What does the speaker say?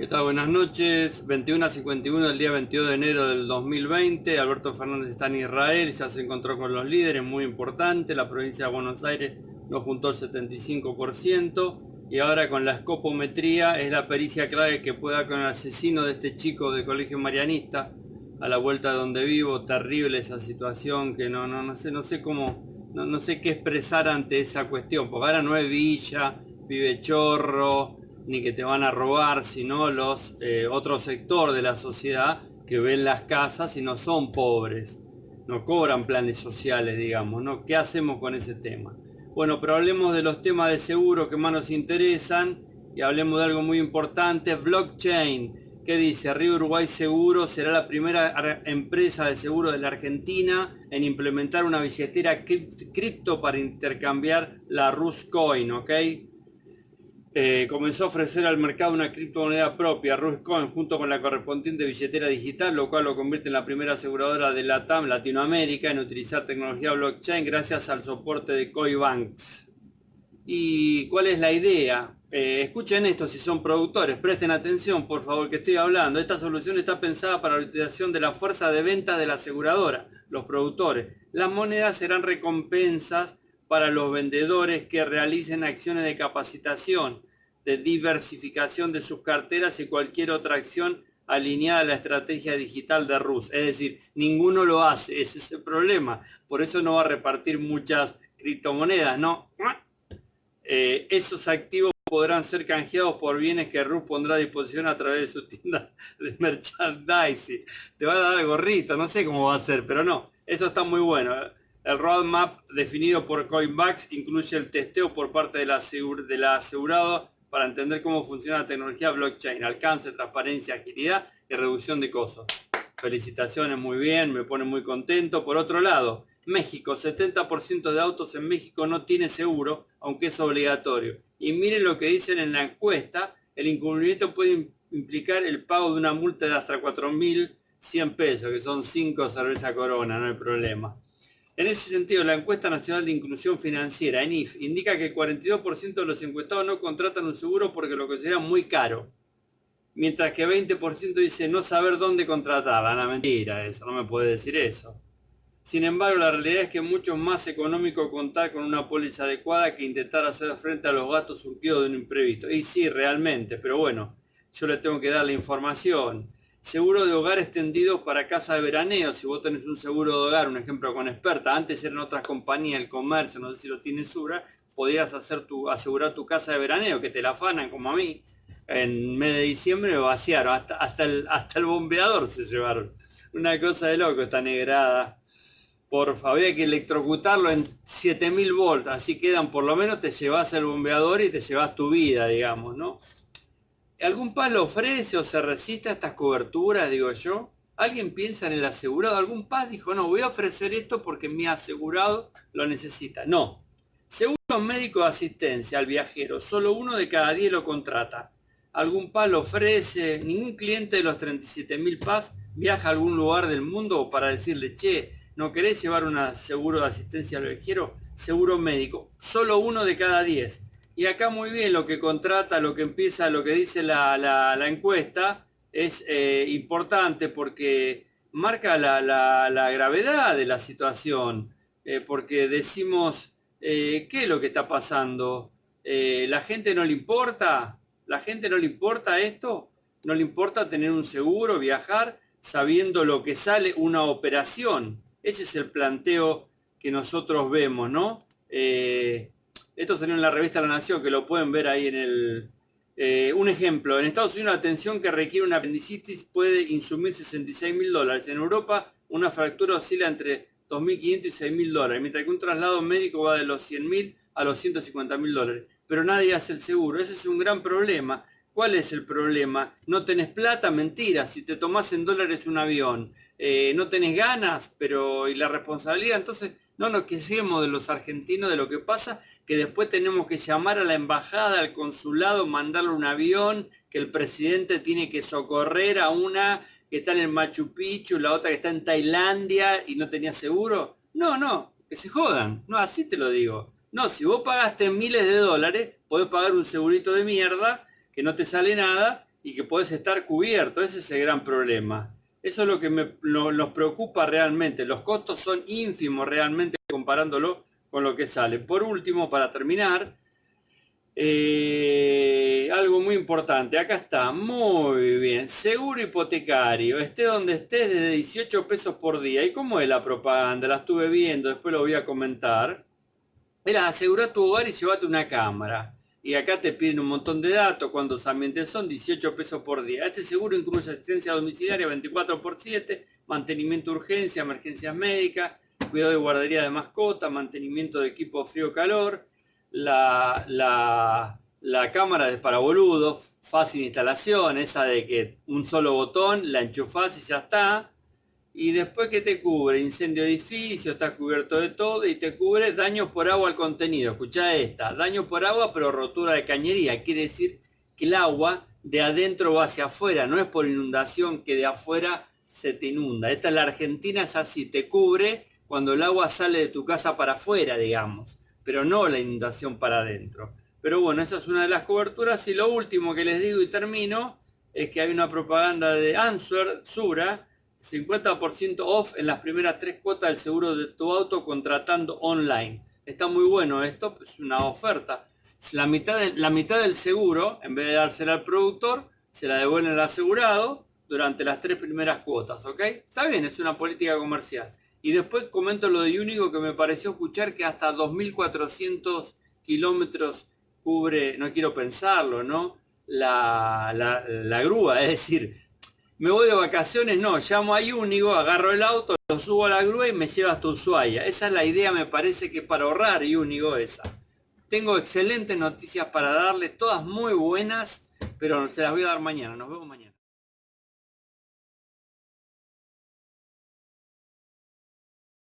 ¿Qué tal? Buenas noches. 21 a 51 del día 22 de enero del 2020. Alberto Fernández está en Israel, ya se encontró con los líderes, muy importante. La provincia de Buenos Aires nos juntó el 75%. Y ahora con la escopometría es la pericia clave que pueda con el asesino de este chico de colegio marianista a la vuelta de donde vivo. Terrible esa situación que no, no, no sé, no sé cómo, no, no sé qué expresar ante esa cuestión. Porque ahora no es villa, vive chorro, ni que te van a robar, sino los eh, otro sector de la sociedad que ven las casas y no son pobres, no cobran planes sociales, digamos, ¿no? ¿Qué hacemos con ese tema? Bueno, pero hablemos de los temas de seguro que más nos interesan y hablemos de algo muy importante, blockchain. ¿Qué dice? Río Uruguay Seguro será la primera empresa de seguro de la Argentina en implementar una billetera cripto para intercambiar la Ruscoin, ¿ok? Eh, comenzó a ofrecer al mercado una criptomoneda propia, Ruscoin, junto con la correspondiente billetera digital, lo cual lo convierte en la primera aseguradora de la TAM Latinoamérica en utilizar tecnología blockchain gracias al soporte de Coibanks. ¿Y cuál es la idea? Eh, escuchen esto si son productores, presten atención por favor que estoy hablando. Esta solución está pensada para la utilización de la fuerza de venta de la aseguradora, los productores. Las monedas serán recompensas para los vendedores que realicen acciones de capacitación, de diversificación de sus carteras y cualquier otra acción alineada a la estrategia digital de Rus. Es decir, ninguno lo hace, ese es el problema. Por eso no va a repartir muchas criptomonedas, ¿no? Eh, esos activos podrán ser canjeados por bienes que Rus pondrá a disposición a través de su tienda de merchandising. Te va a dar gorrito, no sé cómo va a ser, pero no, eso está muy bueno. El roadmap definido por Coinbacks incluye el testeo por parte de la, asegurado para entender cómo funciona la tecnología blockchain, alcance, transparencia, agilidad y reducción de costos. Felicitaciones, muy bien, me pone muy contento. Por otro lado, México, 70% de autos en México no tiene seguro, aunque es obligatorio. Y miren lo que dicen en la encuesta, el incumplimiento puede implicar el pago de una multa de hasta 4.100 pesos, que son 5 cerveza corona, no hay problema. En ese sentido, la encuesta nacional de inclusión financiera, ENIF, indica que el 42% de los encuestados no contratan un seguro porque lo consideran muy caro. Mientras que 20% dice no saber dónde contratar. La mentira, eso, no me puede decir eso. Sin embargo, la realidad es que es mucho más económico contar con una póliza adecuada que intentar hacer frente a los gastos surgidos de un imprevisto. Y sí, realmente, pero bueno, yo le tengo que dar la información seguro de hogar extendido para casa de veraneo. Si vos tenés un seguro de hogar, un ejemplo con experta, antes eran otras compañías, el comercio, no sé si lo tienes Sura, podías hacer tu, asegurar tu casa de veraneo, que te la afanan como a mí. En mes de diciembre vaciaron, hasta, hasta, el, hasta el bombeador se llevaron. Una cosa de loco, esta negrada. Por favor, hay que electrocutarlo en 7000 volts, así quedan, por lo menos te llevas el bombeador y te llevas tu vida, digamos, ¿no? ¿Algún lo ofrece o se resiste a estas coberturas, digo yo? ¿Alguien piensa en el asegurado? ¿Algún paz dijo, no, voy a ofrecer esto porque mi asegurado lo necesita? No. Seguro médico de asistencia al viajero, solo uno de cada diez lo contrata. ¿Algún PAS lo ofrece? ¿Ningún cliente de los 37.000 PAS viaja a algún lugar del mundo para decirle, che, ¿no querés llevar un seguro de asistencia al viajero? Seguro médico, solo uno de cada diez. Y acá muy bien lo que contrata, lo que empieza, lo que dice la, encuesta es eh, importante porque marca la, gravedad de la situación, eh, porque decimos, eh, ¿qué es lo que está pasando? ¿La gente no le importa? ¿La gente no le importa esto? ¿No le importa tener un seguro, viajar, sabiendo lo que sale una operación? Ese es el planteo que nosotros vemos, ¿no? Esto salió en la revista La Nación, que lo pueden ver ahí en el... Eh, un ejemplo, en Estados Unidos la atención que requiere una apendicitis puede insumir 66 mil dólares. En Europa una fractura oscila entre 2.500 y 6.000 dólares, mientras que un traslado médico va de los 100 mil a los 150 mil dólares. Pero nadie hace el seguro. Ese es un gran problema. ¿Cuál es el problema? No tenés plata, mentira. Si te tomás en dólares un avión, eh, no tenés ganas, pero y la responsabilidad, entonces no nos quejemos de los argentinos de lo que pasa que después tenemos que llamar a la embajada, al consulado, mandarle un avión, que el presidente tiene que socorrer a una que está en el Machu Picchu, la otra que está en Tailandia y no tenía seguro. No, no, que se jodan. No, así te lo digo. No, si vos pagaste miles de dólares, podés pagar un segurito de mierda que no te sale nada y que podés estar cubierto. Ese es el gran problema. Eso es lo que nos preocupa realmente. Los costos son ínfimos realmente comparándolo con lo que sale. Por último, para terminar, eh, algo muy importante. Acá está, muy bien. Seguro hipotecario. Esté donde estés, desde 18 pesos por día. ¿Y cómo es la propaganda? La estuve viendo, después lo voy a comentar. Era asegura tu hogar y llévate una cámara y acá te piden un montón de datos, cuántos ambientes son, 18 pesos por día. Este seguro incluye asistencia domiciliaria 24 por 7, mantenimiento de urgencia, emergencias médicas, cuidado de guardería de mascota, mantenimiento de equipo frío-calor, la, la, la cámara es para boludos, fácil instalación, esa de que un solo botón, la enchufás y ya está, y después que te cubre incendio de edificio, está cubierto de todo y te cubre daños por agua al contenido. Escucha esta, daño por agua pero rotura de cañería. Quiere decir que el agua de adentro va hacia afuera, no es por inundación que de afuera se te inunda. Esta es la Argentina, es así, te cubre cuando el agua sale de tu casa para afuera, digamos, pero no la inundación para adentro. Pero bueno, esa es una de las coberturas. Y lo último que les digo y termino es que hay una propaganda de Answer, Sura, 50% off en las primeras tres cuotas del seguro de tu auto contratando online. Está muy bueno esto, es una oferta. La mitad, de, la mitad del seguro, en vez de dársela al productor, se la devuelven al asegurado durante las tres primeras cuotas, ¿ok? Está bien, es una política comercial. Y después comento lo de Único que me pareció escuchar que hasta 2.400 kilómetros cubre, no quiero pensarlo, ¿no? La, la grúa, es decir, me voy de vacaciones, no, llamo a Únigo, agarro el auto, lo subo a la grúa y me lleva hasta Ushuaia. Esa es la idea, me parece que para ahorrar Únigo esa. Tengo excelentes noticias para darle, todas muy buenas, pero se las voy a dar mañana. Nos vemos mañana.